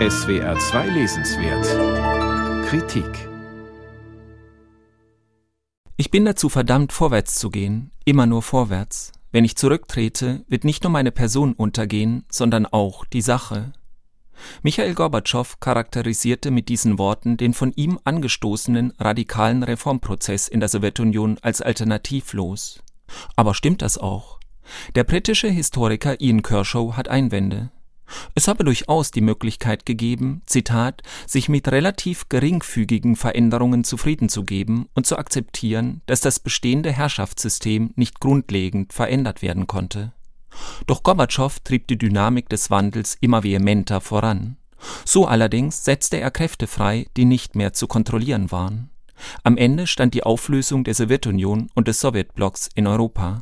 SWR 2 Lesenswert Kritik Ich bin dazu verdammt, vorwärts zu gehen, immer nur vorwärts. Wenn ich zurücktrete, wird nicht nur meine Person untergehen, sondern auch die Sache. Michael Gorbatschow charakterisierte mit diesen Worten den von ihm angestoßenen radikalen Reformprozess in der Sowjetunion als alternativlos. Aber stimmt das auch? Der britische Historiker Ian Kershaw hat Einwände. Es habe durchaus die Möglichkeit gegeben, Zitat, sich mit relativ geringfügigen Veränderungen zufrieden zu geben und zu akzeptieren, dass das bestehende Herrschaftssystem nicht grundlegend verändert werden konnte. Doch Gorbatschow trieb die Dynamik des Wandels immer vehementer voran. So allerdings setzte er Kräfte frei, die nicht mehr zu kontrollieren waren. Am Ende stand die Auflösung der Sowjetunion und des Sowjetblocks in Europa.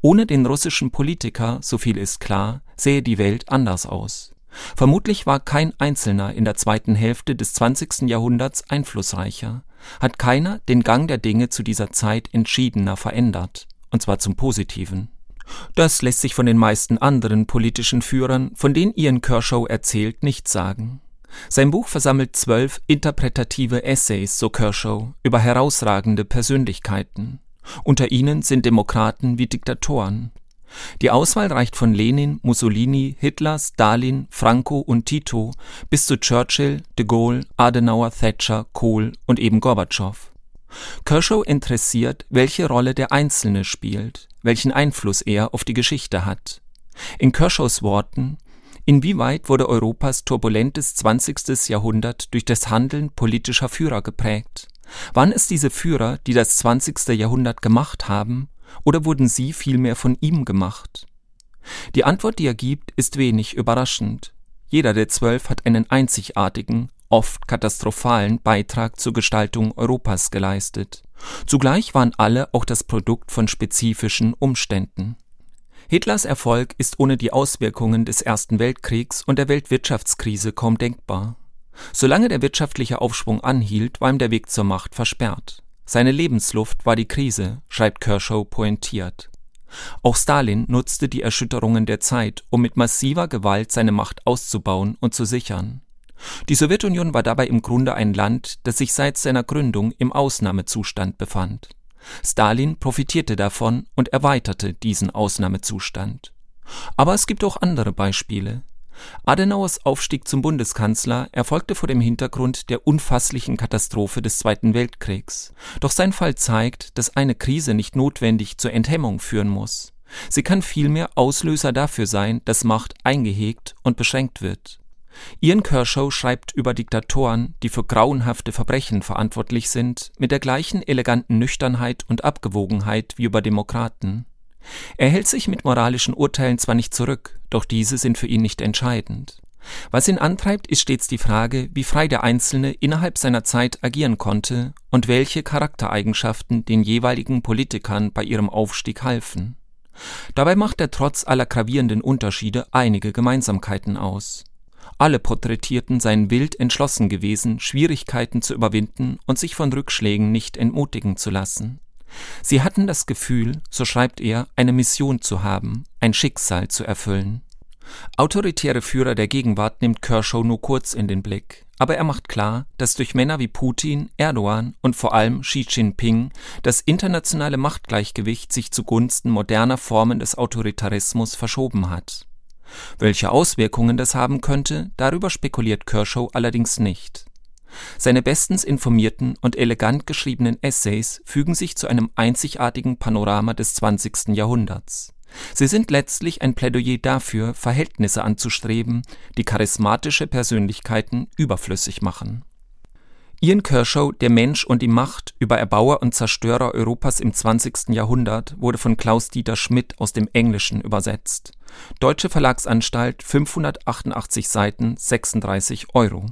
Ohne den russischen Politiker, so viel ist klar, sähe die Welt anders aus. Vermutlich war kein Einzelner in der zweiten Hälfte des 20. Jahrhunderts einflussreicher, hat keiner den Gang der Dinge zu dieser Zeit entschiedener verändert, und zwar zum Positiven. Das lässt sich von den meisten anderen politischen Führern, von denen Ian Kershaw erzählt, nicht sagen. Sein Buch versammelt zwölf interpretative Essays, so Kershaw, über herausragende Persönlichkeiten. Unter ihnen sind Demokraten wie Diktatoren. Die Auswahl reicht von Lenin, Mussolini, Hitler, Stalin, Franco und Tito bis zu Churchill, de Gaulle, Adenauer, Thatcher, Kohl und eben Gorbatschow. Kershaw interessiert, welche Rolle der Einzelne spielt, welchen Einfluss er auf die Geschichte hat. In Kershaws Worten Inwieweit wurde Europas turbulentes 20. Jahrhundert durch das Handeln politischer Führer geprägt? Waren es diese Führer, die das 20. Jahrhundert gemacht haben, oder wurden sie vielmehr von ihm gemacht? Die Antwort, die er gibt, ist wenig überraschend. Jeder der zwölf hat einen einzigartigen, oft katastrophalen Beitrag zur Gestaltung Europas geleistet. Zugleich waren alle auch das Produkt von spezifischen Umständen. Hitlers Erfolg ist ohne die Auswirkungen des Ersten Weltkriegs und der Weltwirtschaftskrise kaum denkbar. Solange der wirtschaftliche Aufschwung anhielt, war ihm der Weg zur Macht versperrt. Seine Lebensluft war die Krise, schreibt Kershaw pointiert. Auch Stalin nutzte die Erschütterungen der Zeit, um mit massiver Gewalt seine Macht auszubauen und zu sichern. Die Sowjetunion war dabei im Grunde ein Land, das sich seit seiner Gründung im Ausnahmezustand befand. Stalin profitierte davon und erweiterte diesen Ausnahmezustand. Aber es gibt auch andere Beispiele. Adenauers Aufstieg zum Bundeskanzler erfolgte vor dem Hintergrund der unfasslichen Katastrophe des Zweiten Weltkriegs. Doch sein Fall zeigt, dass eine Krise nicht notwendig zur Enthemmung führen muss. Sie kann vielmehr Auslöser dafür sein, dass Macht eingehegt und beschränkt wird. Ian Kershaw schreibt über Diktatoren, die für grauenhafte Verbrechen verantwortlich sind, mit der gleichen eleganten Nüchternheit und Abgewogenheit wie über Demokraten. Er hält sich mit moralischen Urteilen zwar nicht zurück, doch diese sind für ihn nicht entscheidend. Was ihn antreibt, ist stets die Frage, wie frei der Einzelne innerhalb seiner Zeit agieren konnte und welche Charaktereigenschaften den jeweiligen Politikern bei ihrem Aufstieg halfen. Dabei macht er trotz aller gravierenden Unterschiede einige Gemeinsamkeiten aus. Alle Porträtierten seien wild entschlossen gewesen, Schwierigkeiten zu überwinden und sich von Rückschlägen nicht entmutigen zu lassen. Sie hatten das Gefühl, so schreibt er, eine Mission zu haben, ein Schicksal zu erfüllen. Autoritäre Führer der Gegenwart nimmt Kershaw nur kurz in den Blick, aber er macht klar, dass durch Männer wie Putin, Erdogan und vor allem Xi Jinping das internationale Machtgleichgewicht sich zugunsten moderner Formen des Autoritarismus verschoben hat. Welche Auswirkungen das haben könnte, darüber spekuliert Kershaw allerdings nicht. Seine bestens informierten und elegant geschriebenen Essays fügen sich zu einem einzigartigen Panorama des 20. Jahrhunderts. Sie sind letztlich ein Plädoyer dafür, Verhältnisse anzustreben, die charismatische Persönlichkeiten überflüssig machen. Ian Kershaw, Der Mensch und die Macht über Erbauer und Zerstörer Europas im 20. Jahrhundert wurde von Klaus-Dieter Schmidt aus dem Englischen übersetzt. Deutsche Verlagsanstalt 588 Seiten 36 Euro